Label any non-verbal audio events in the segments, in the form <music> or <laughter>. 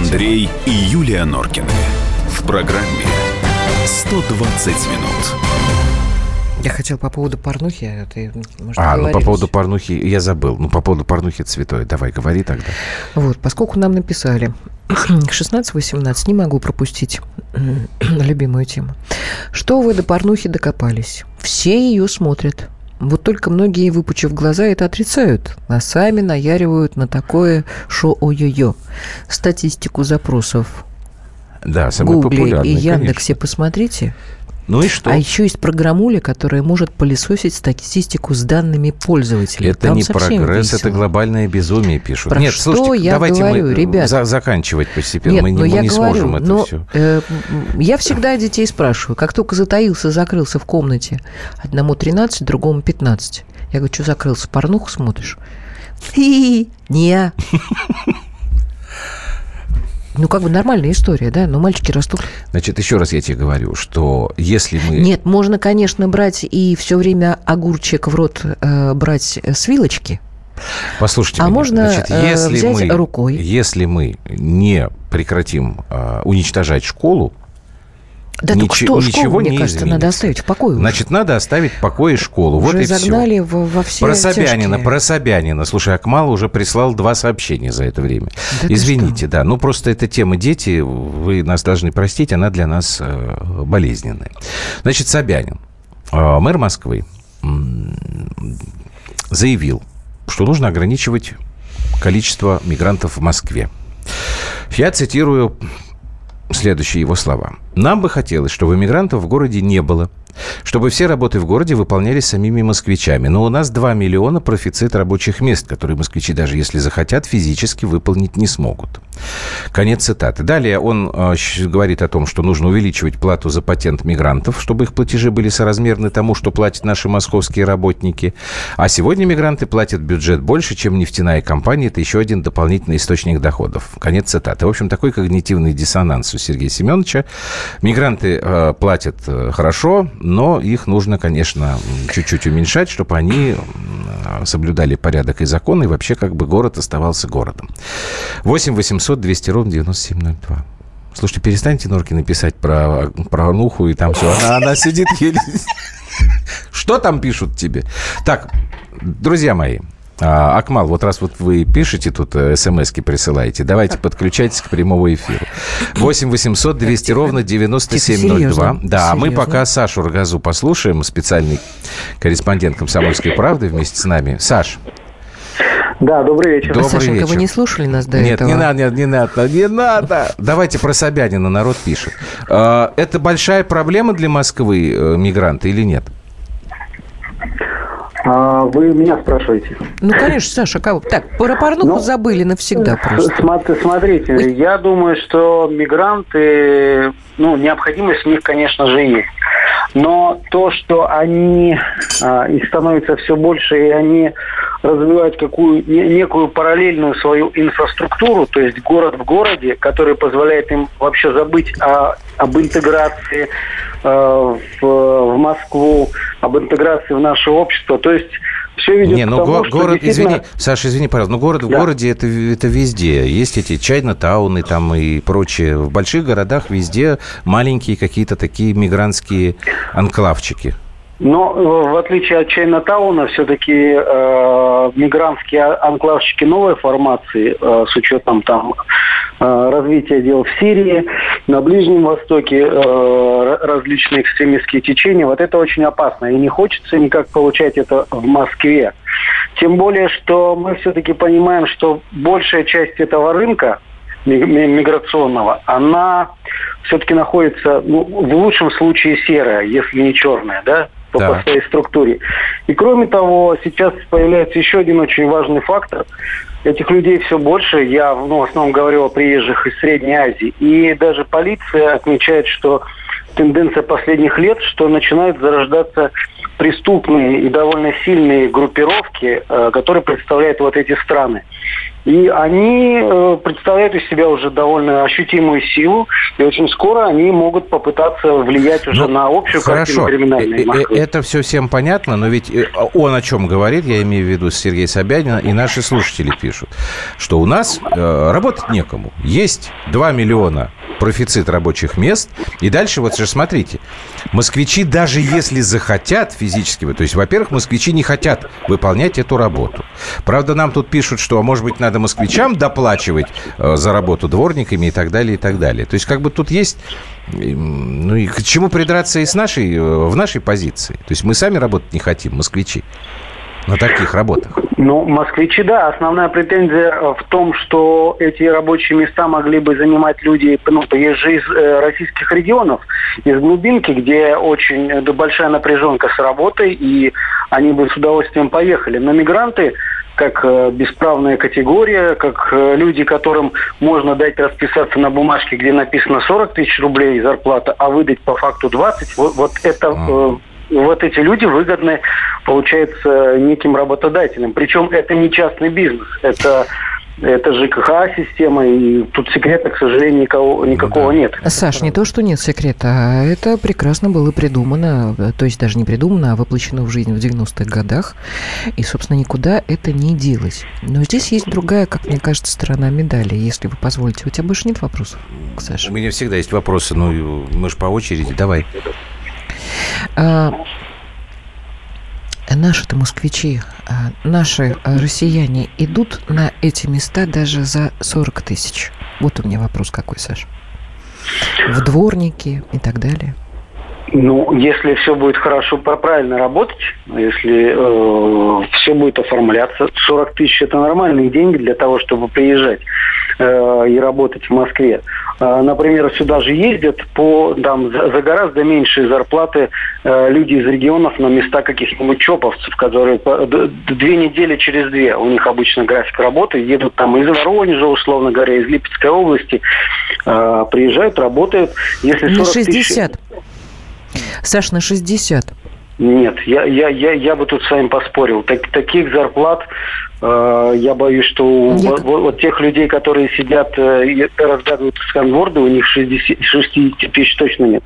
Андрей и Юлия Норкины. В программе 120 минут. Я хотел по поводу порнухи. а Ты, может, А, ну по поводу порнухи я забыл. Ну по поводу порнухи цветой. Давай, говори тогда. Вот, поскольку нам написали <clears throat> 16-18, не могу пропустить <clears throat> любимую тему. Что вы до порнухи докопались? Все ее смотрят. Вот только многие, выпучив глаза, это отрицают, а сами наяривают на такое шо-ой-ой-ой. Статистику запросов Да, самый Гугле и Яндексе конечно. посмотрите. Ну и что? А еще есть программуля, которая может пылесосить статистику с данными пользователей. Это Там не прогресс, это весело. глобальное безумие пишут. Про Нет, что слушайте, я давайте говорю, мы ребят? за- заканчивать постепенно. Нет, мы не, но мы я не говорю, сможем это но, все. э, я всегда детей спрашиваю, как только затаился, закрылся в комнате, одному 13, другому 15. Я говорю, что закрылся, порнуху смотришь? Не. Ну, как бы нормальная история, да? Но мальчики растут. Значит, еще раз я тебе говорю, что если мы... Нет, можно, конечно, брать и все время огурчик в рот э, брать э, с вилочки. Послушайте А меня. можно, Значит, э, если взять мы, рукой. Если мы не прекратим а, уничтожать школу, Да только что, ничего школу, не мне кажется, надо изменится. оставить в покое. уже. значит, надо оставить в покое школу. вот уже и все. загнали во, во все Про Собянина, тяжкие. про Собянина. Слушай, Акмал уже прислал два сообщения за это время. Да Извините, да. Ну, просто эта тема дети, вы нас должны простить, она для нас э, болезненная. Значит, Собянин, э, мэр Москвы, м, заявил, что нужно ограничивать количество мигрантов в Москве. Я цитирую следующие его слова. «Нам бы хотелось, чтобы мигрантов в городе не было, чтобы все работы в городе выполнялись самими москвичами. Но у нас 2 миллиона профицит рабочих мест, которые москвичи, даже если захотят, физически выполнить не смогут». Конец цитаты. Далее он щ- говорит о том, что нужно увеличивать плату за патент мигрантов, чтобы их платежи были соразмерны тому, что платят наши московские работники. А сегодня мигранты платят бюджет больше, чем нефтяная компания. Это еще один дополнительный источник доходов. Конец цитаты. В общем, такой когнитивный диссонанс у Сергея Семеновича. Мигранты э, платят э, хорошо, но их нужно, конечно, чуть-чуть уменьшать, чтобы они м, соблюдали порядок и закон, и вообще как бы город оставался городом. 8 800 200 ровно 9702. Слушайте, перестаньте Норкины писать про, про Нуху, и там все. Она, она сидит еле... <laughs> Что там пишут тебе? Так, друзья мои, а, Акмал, вот раз вот вы пишете тут, э, смс-ки присылаете, давайте подключайтесь к прямому эфиру. 8 800 200 тихо. ровно Тихо, 9702. серьезно. Да, а мы пока Сашу Рогазу послушаем, специальный корреспондент «Комсомольской правды» вместе с нами. Саш, Да, добрый вечер. Добрый Сашенька, вечер. вы не слушали нас до нет, этого? не надо, нет, не надо, не надо. Давайте про Собянина народ пишет. А, Это большая проблема для Москвы, э, мигранты, или нет? А, вы меня спрашиваете? Ну, конечно, Саша, кого? Так, про порнуху Ну, забыли навсегда просто. Смотри- Смотрите, Ой. я думаю, что мигранты, ну, необходимость в них, конечно же, есть. Но то, что они, а, их становится все больше, и они развивают какую не- некую параллельную свою инфраструктуру, то есть город в городе, который позволяет им вообще забыть о- об интеграции э, в, в Москву, об интеграции в наше общество. То есть все ведет Не, к ну тому, го- что город, действительно- извини, Саша, извини, пожалуйста, но город в Да. городе это, это везде. Есть эти чайно-тауны там и прочее. В больших городах везде маленькие какие-то такие мигрантские анклавчики. Но э, в отличие от Чайна-тауна, все-таки э, мигрантские а- анклавщики новой формации, э, с учетом там э, развития дел в Сирии, на Ближнем Востоке, э, различные экстремистские течения, вот это очень опасно. И не хочется никак получать это в Москве. Тем более, что мы все-таки понимаем, что большая часть этого рынка, ми- ми- миграционного, она все-таки находится, ну, в лучшем случае серая, если не черная, да, по, Да. по своей структуре. И кроме того, сейчас появляется еще один очень важный фактор. Этих людей все больше. Я ну, в основном говорю о приезжих из Средней Азии. И даже полиция отмечает, что тенденция последних лет, что начинают зарождаться преступные и довольно сильные группировки, э, которые представляют вот эти страны. И они э, представляют из себя уже довольно ощутимую силу, и очень скоро они могут попытаться влиять уже ну, на общую хорошо. картину криминальной э, э, Москвы. Это все всем понятно, но ведь он о чем говорит, я имею в виду Сергей Собянин, и наши слушатели пишут, что у нас э, работать некому. Есть 2 миллиона профицит рабочих мест. И дальше вот же смотрите, москвичи даже если захотят физически, то есть, во-первых, москвичи не хотят выполнять эту работу. Правда, нам тут пишут, что, а может быть, надо москвичам доплачивать э, за работу дворниками и так далее, и так далее. То есть, как бы тут есть ну и к чему придраться и с нашей, э, в нашей позиции? То есть мы сами работать не хотим, москвичи на таких работах? Ну, москвичи, да. Основная претензия э, в том, что эти рабочие места могли бы занимать люди, ну, приезжие из э, российских регионов, из глубинки, где очень э, большая напряженка с работой, и они бы с удовольствием поехали. Но мигранты как э, бесправная категория, как люди, которым можно дать расписаться на бумажке, где написано 40 тысяч рублей зарплата, а выдать по факту 20, вот, вот это э, вот эти люди выгодны, получается, неким работодателям. Причем это не частный бизнес, это это ЖКХ-система, и тут секрета, к сожалению, никого, никакого нет. Саш, не то, что нет секрета, а это прекрасно было придумано, то есть даже не придумано, а воплощено в жизнь в 90-х годах, и, собственно, никуда это не делось. Но здесь есть другая, как мне кажется, сторона медали, если вы позволите. У тебя больше нет вопросов, Саша? У меня всегда есть вопросы, но мы же по очереди, давай. А, наши-то москвичи, а, наши россияне идут на эти места даже за 40 тысяч? Вот у меня вопрос какой, Саш. В дворники и так далее. Ну, если все будет хорошо, правильно работать, если э, все будет оформляться, 40 тысяч это нормальные деньги для того, чтобы приезжать э, и работать в Москве. Э, например, сюда же ездят по там за, за гораздо меньшие зарплаты э, люди из регионов на места каких-нибудь чоповцев, которые по, две недели через две у них обычно график работы, едут там из Воронежа, условно говоря, из Липецкой области, э, приезжают, работают. Если 40 на 60. Тысяч... Саш, на 60. Нет, я, я, я, я бы тут с вами поспорил. Так, таких зарплат э, я боюсь, что у вот, вот тех людей, которые сидят э, и разгадывают сканворды, у них 60, 60 тысяч точно нет.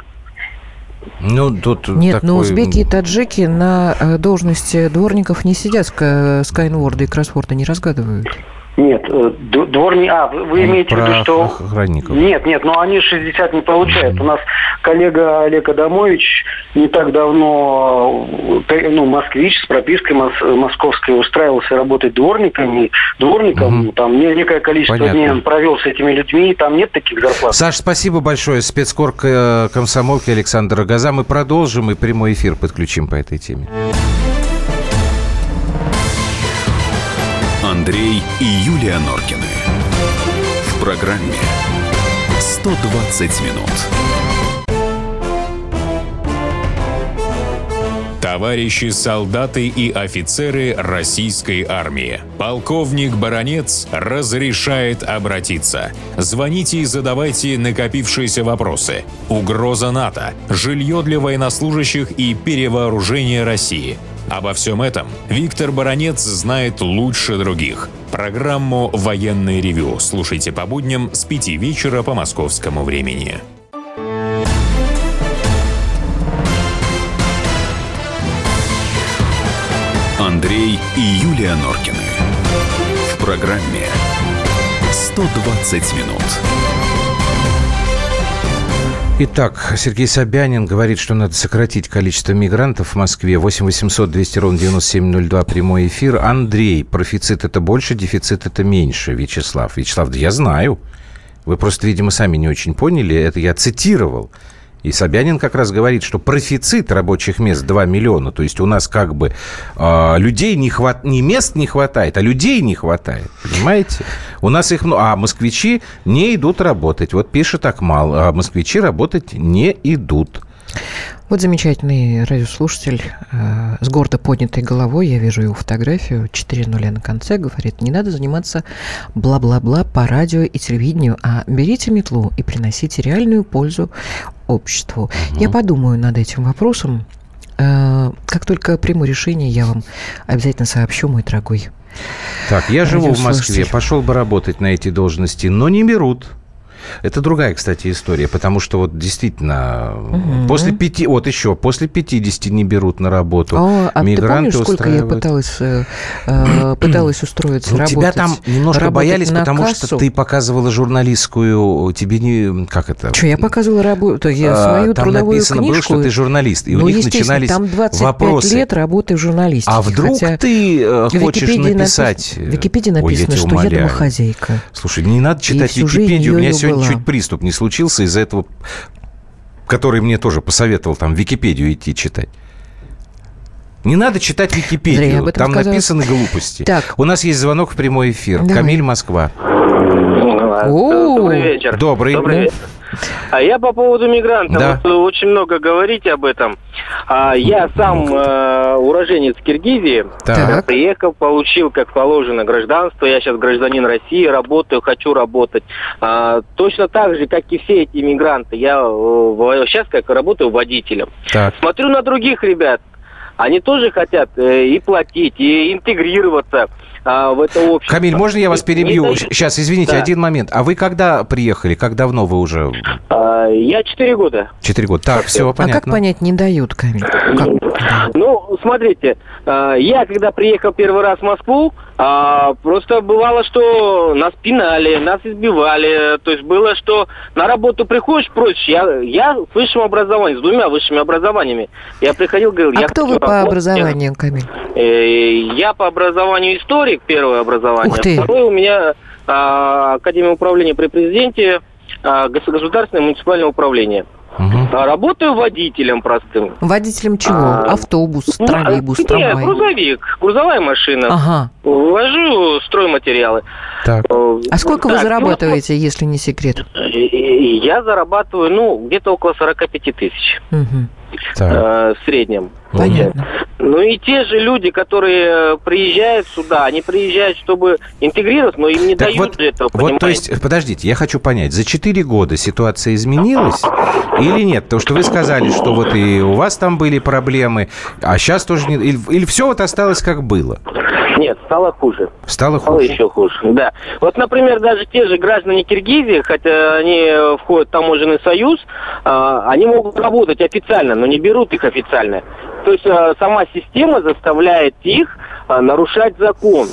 Ну, тут Нет, такой... но узбеки и таджики на э, должности дворников не сидят, скайнворды и кроссворды не разгадывают. Нет, э, дворни... А, вы, вы имеете в виду, что... Охранников. Нет, нет, но они 60 не получают. Mm-hmm. У нас коллега Олег Адамович не так давно, э, ну, москвич с пропиской мос... московской устраивался работать дворником. Дворником, mm-hmm. там некое количество Понятно. дней он провел с этими людьми, и там нет таких зарплат. Саш, спасибо большое. Спецкор э, комсомолки Александр Газа. Мы продолжим и прямой эфир подключим по этой теме. Андрей и Юлия Норкины. В программе 120 минут. Товарищи солдаты и офицеры российской армии. Полковник Баронец разрешает обратиться. Звоните и задавайте накопившиеся вопросы. Угроза НАТО, жилье для военнослужащих и перевооружение России – Обо всем этом Виктор Баранец знает лучше других. Программу «Военный ревю» слушайте по будням с 5 вечера по московскому времени. Андрей и Юлия Норкины. В программе «120 минут». Итак, Сергей Собянин говорит, что надо сократить количество мигрантов в Москве. 8 800 200 ровно 9702 прямой эфир. Андрей, профицит это больше, дефицит это меньше. Вячеслав. Вячеслав, да я знаю. Вы просто, видимо, сами не очень поняли. Это я цитировал. И Собянин как раз говорит, что профицит рабочих мест 2 миллиона. То есть у нас как бы э, людей не хватает, не мест не хватает, а людей не хватает. Понимаете? У нас их много. А москвичи не идут работать. Вот пишет Акмал. А москвичи работать не идут. Вот замечательный радиослушатель э, с гордо поднятой головой, я вижу его фотографию, 4 нуля на конце, говорит, не надо заниматься бла-бла-бла по радио и телевидению, а берите метлу и приносите реальную пользу обществу. Угу. Я подумаю над этим вопросом. Э, как только приму решение, я вам обязательно сообщу, мой дорогой Так, я живу в Москве, пошел бы работать на эти должности, но не берут. Это другая, кстати, история, потому что вот действительно после пяти, вот еще после 50 не берут на работу. О, а ты Мигранты помнишь, сколько я пыталась, э, э, <clears throat> пыталась устроиться, Ну, работать? тебя там немножко работать боялись, потому кассу? что ты показывала журналистскую, тебе не, как это? Что, я показывала работу, я А, свою там трудовую написано было, книжку. что ты журналист, и ну, у них начинались там 25 вопросы. лет работы в журналистике. А вдруг хотя ты э, хочешь Википедии написать? написано- в Википедии Ой, я написано, что я умоляю. домохозяйка. Слушай, не надо читать Википедию. У меня сегодня была. чуть приступ не случился из-за этого, который мне тоже посоветовал там Википедию идти читать. Не надо читать Википедию. этом Там сказала. написаны глупости. Так. У нас есть звонок в прямой эфир. Давай. Камиль, Москва. О, Добрый вечер. Добрый. Добрый Ну. вечер. А я по поводу мигрантов. Да. Вот, э, очень много говорите об этом. А, я сам э, уроженец Киргизии. Так. Приехал, получил, как положено, гражданство. Я сейчас гражданин России, работаю, хочу работать. А, точно так же, как и все эти мигранты. Я сейчас как работаю водителем. Так. Смотрю на других ребят. Они тоже хотят э, и платить, и интегрироваться а, в это общество. Камиль, можно я вас Не перебью? дают. Сейчас, извините, Да. один момент. А вы когда приехали? Как давно вы уже? А, я четыре года. Четыре года. Так, все, а понятно. как понять, не дают, Камиль? Как? Ну, смотрите, э, я когда приехал первый раз в Москву, а, просто бывало, что нас пинали, нас избивали. То есть было, что на работу приходишь проще. Я, я с высшим образованием, с двумя высшими образованиями. Я приходил, говорил, А я кто вы по работать. образованию, Камиль? Э, Я по образованию историк, первое образование. Ух ты. Второе у меня а, Академия управления при президенте, а, гос- государственное муниципальное управление. Мгм. А, Работаю водителем простым. Водителем чего? А, Автобус, Ну, троллейбус, Нет, трамвай? грузовик, грузовая машина. Ага. Ввожу стройматериалы. Так. Э, А сколько вы так, зарабатываете, если не секрет? ну, Я зарабатываю, ну, где-то около 45 тысяч Мгм. Так. э, в среднем. Понятно. Ну и те же люди, которые э, приезжают сюда, они приезжают, чтобы интегрироваться, но им не Так дают вот, этого, вот, понимаете? то есть, подождите, я хочу понять, за 4 года ситуация изменилась или нет? Потому что вы сказали, что вот и у вас там были проблемы, а сейчас тоже не... Или, или все вот осталось как было? Нет, стало хуже. Стало Стало хуже? еще хуже, да. Вот, например, даже те же граждане Киргизии, хотя они э, входят в таможенный союз, а, они могут работать официально, но не берут их официально. То есть а, сама система заставляет их а, нарушать закон.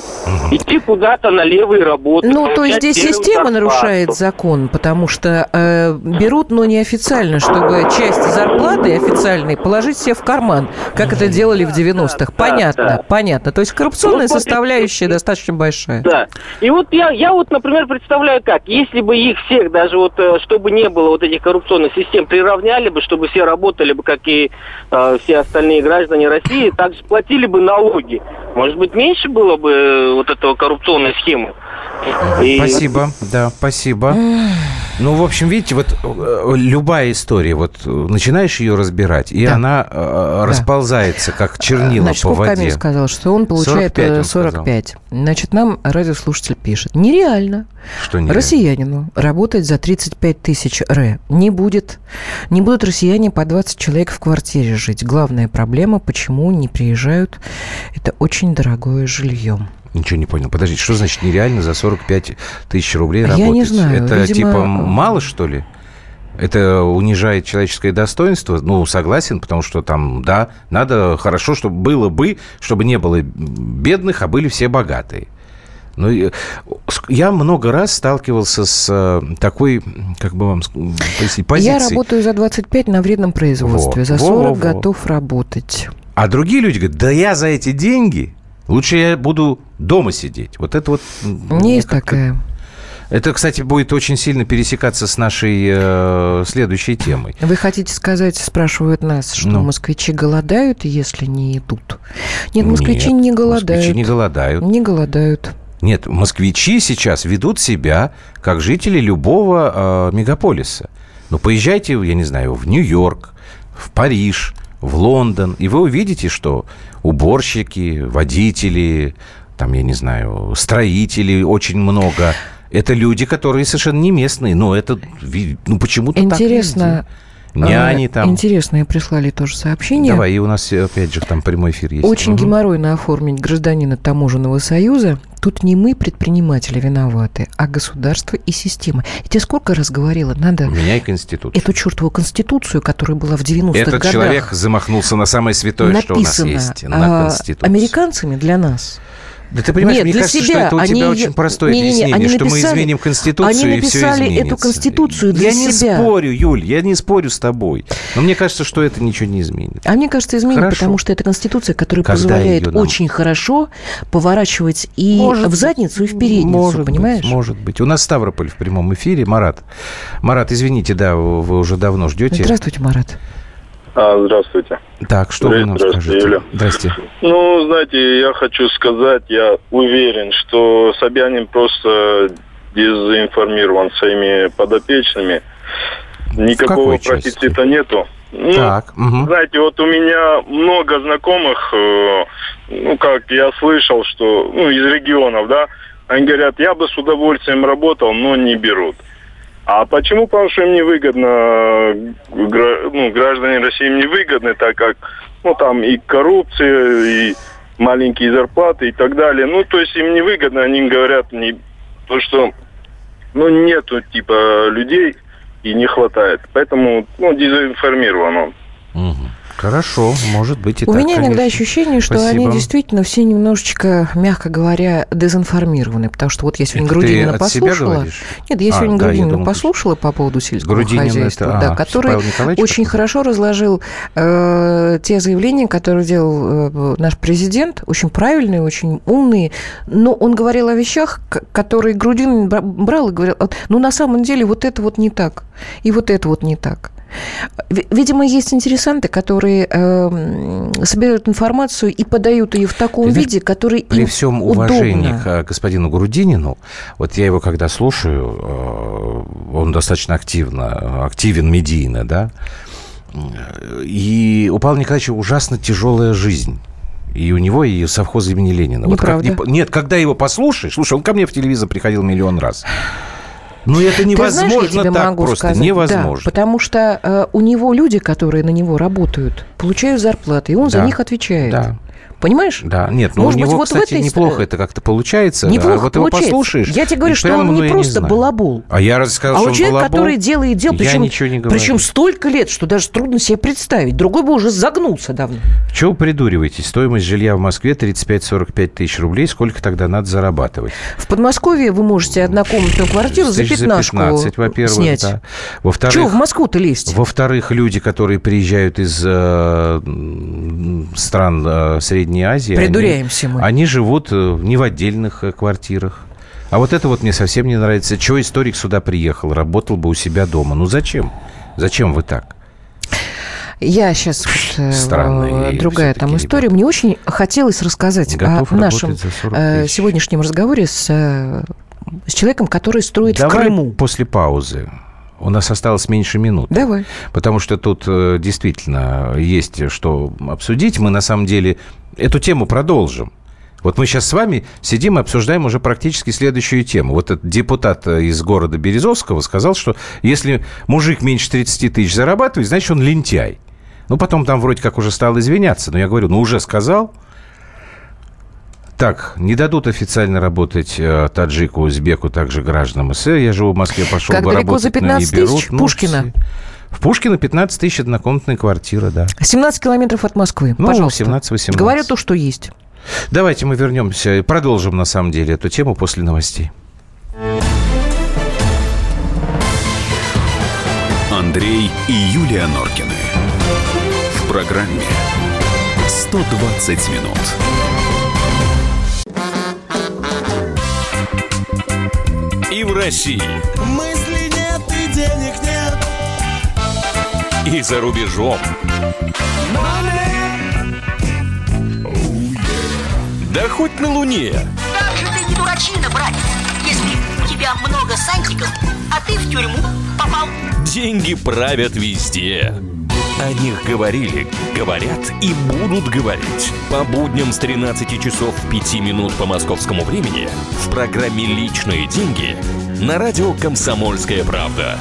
Идти куда-то налево и работать. Ну, то есть здесь система зарплату. нарушает закон, потому что э, берут, но неофициально, чтобы часть зарплаты официальной положить себе в карман, как это делали в 90-х. Понятно, да. понятно. То есть коррупционная Ну, смотрите, составляющая достаточно большая. Да. И вот я, я вот, например, представляю как, если бы их всех, даже вот, э, чтобы не было вот этих коррупционных систем, приравняли бы, чтобы все работали бы, как и э, все остальные граждане России, также платили бы налоги. Может быть, меньше было бы э, вот этого коррупционной схемы. И- Спасибо, да, спасибо. Ну, в общем, видите, вот э, любая история, вот э, начинаешь ее разбирать, и Да. она э, расползается, как чернила Значит, по воде. Камиль сказал, что он получает 45 он э, 45. Значит, нам радиослушатель пишет. Нереально. Что не Россиянину работать за 35 тысяч ре не будет. Не будут россияне по 20 человек в квартире жить. Главная проблема, почему не приезжают, это очень дорогое жилье. Ничего не понял. Подождите, что значит нереально за 45 тысяч рублей Я работать? не знаю, Это видимо, типа мало, что ли? Это унижает человеческое достоинство? Ну, согласен, потому что там, да, надо хорошо, чтобы было бы, чтобы не было бедных, а были все богатые. Ну, э, я много раз сталкивался с э, такой, как бы вам ск- пояснить, позицией. Я работаю за 25 на вредном производстве. Во, за во, 40 во, во. готов работать. А другие люди говорят, да я за эти деньги лучше я буду дома сидеть. Вот это вот... м, мне Есть такая. Это, кстати, будет очень сильно пересекаться с нашей э, следующей темой. Вы хотите сказать, спрашивают нас, что Ну. москвичи голодают, если не идут? Нет, москвичи Нет, не голодают. Москвичи не голодают. Не голодают. Нет, москвичи сейчас ведут себя как жители любого э, мегаполиса. Ну, поезжайте, я не знаю, в Нью-Йорк, в Париж, в Лондон, и вы увидите, что уборщики, водители, там, я не знаю, строители очень много. Это люди, которые совершенно не местные, но это ну, почему-то так Интересно, везде. Няни там. Интересное прислали тоже сообщение. Давай, и у нас э, опять же там прямой эфир есть. Очень Мгм. геморройно оформить гражданина таможенного союза. Тут не мы, предприниматели, виноваты, а государство и система. Я тебе сколько раз говорила, надо Меняй конституцию. эту чертову конституцию, которая была в 90-х Этот годах человек замахнулся на самое святое, что у нас есть, на а, конституцию. американцами для нас. Да ты понимаешь, Нет, мне для кажется, себя. что это у Они тебя очень простое Не-не-не, объяснение, они что мы написали- изменим Конституцию, они и все написали изменится. эту Конституцию для я не себя. спорю, Юль, я не спорю с тобой. Но мне кажется, что это ничего не изменит. А мне кажется, изменит, Хорошо. потому что это конституция, которая Когда позволяет нам- очень хорошо поворачивать и Может в задницу, и в передницу, может понимаешь? Быть, может быть. У нас Ставрополь в прямом эфире. Марат. Марат, извините, да, вы уже давно ждете. Здравствуйте, Марат. А, здравствуйте. Так, что вы нам Здравствуйте, скажете? Юля. Здрасте. Ну, знаете, я хочу сказать, я уверен, что Собянин просто дезинформирован своими подопечными. Никакого части? профицита нету. Ну, Так, мгм. знаете, вот у меня много знакомых, э, ну, как я слышал, что, ну, из регионов, да, они говорят, я бы с удовольствием работал, но не берут. А почему? Потому что им невыгодно, э, ну, граждане России им невыгодны, так как, ну, там и коррупция, и маленькие зарплаты и так далее. Ну, то есть им невыгодно, они говорят, не, то, что, ну, нету, типа, людей и не хватает. Поэтому, ну, дезинформирован он. Мгм. Хорошо, может быть и У так, меня иногда конечно. ощущение, что Спасибо. они действительно все немножечко, мягко говоря, дезинформированы. Потому что вот я сегодня Это Грудинина послушала. Нет, я А, сегодня да, Грудинина думал, послушала по поводу сельского Грудинин хозяйства, это, да, а, который очень хорошо разложил э, те заявления, которые делал э, наш президент, очень правильные, очень умные. Но он говорил о вещах, которые Грудинин бра- брал и говорил, ну, на самом деле, вот это вот не так, и вот это вот не так. Ви- Видимо, есть интересанты, которые э, собирают информацию и подают ее в таком знаешь, виде, который При им всем уважении удобно. к э, господину Грудинину, вот я его когда слушаю, э, он достаточно активно, активен медийно, да, э, и у Павла Николаевича ужасно тяжелая жизнь. И у него и совхоз имени Ленина. Вот как Неправда. не по- нет, когда его послушаешь, слушай, он ко мне в телевизор приходил миллион раз. Ну, это невозможно Ты знаешь, я тебе так могу просто. сказать, невозможно. Да, потому что э, у него люди, которые на него работают, получают зарплаты, и он за Да. них отвечает. Да. Понимаешь? Да, нет, ну Может у быть, него, вот в кстати, этой неплохо это как-то получается. Неплохо а вот его получается. послушаешь. Я тебе говорю, и что он ну, не просто знаю. балабол. А я рассказал, А что вот он человек, балабол, который делает дело, я причем, ничего не говорю. причем столько лет, что даже трудно себе представить. Другой бы уже загнулся давно. Чего вы придуриваетесь? Стоимость жилья в Москве 35-45 тысяч рублей. Сколько тогда надо зарабатывать? В Подмосковье вы можете однокомнатную квартиру за Тысяч 15 во-первых. снять. Да. Во-вторых, Чего в Москву-то лезть? Во-вторых, люди, которые приезжают из э, стран э, Средней Азии, они- Придуряемся мы. Они живут э, не в отдельных э, квартирах. А вот это вот мне совсем не нравится. Чего историк сюда приехал? Работал бы у себя дома. Ну зачем? Зачем вы так? Я сейчас э, Странные э, другая там история. Мне очень хотелось рассказать Готов о нашем работать за 40 тысяч. сегодняшнем разговоре с, с человеком, который строит Давай в Крыму. после паузы. У нас осталось меньше минут. Давай. Потому что тут действительно есть что обсудить. Мы на самом деле эту тему продолжим. Вот мы сейчас с вами сидим и обсуждаем уже практически следующую тему. Вот этот депутат э, из города Березовского сказал, что если мужик меньше 30 тысяч зарабатывает, значит, он лентяй. Ну, потом там вроде как уже стал извиняться. Но я говорю, ну, уже сказал. Так, не дадут официально работать э, таджику, узбеку, также гражданам СССР. Я живу в Москве, пошел Как бы далеко за работать, но не 15 тысяч? берут. Ну, Пушкина? все. В Пушкино 15 тысяч однокомнатная квартира, да. 17 километров от Москвы. Ну, Пожалуйста. 17-18. Говорю то, что есть. Давайте мы вернемся и продолжим, на самом деле, эту тему после новостей. Андрей и Юлия Норкины. В программе 120 минут. И в России, Мысли и за рубежом. Да хоть на Луне. Как же ты не дурачина, братец, если у тебя много сантиков, а ты в тюрьму попал. Деньги правят везде. О них говорили, говорят и будут говорить. По будням с 13 часов 5 минут по московскому времени в программе «Личные деньги» на радио «Комсомольская правда».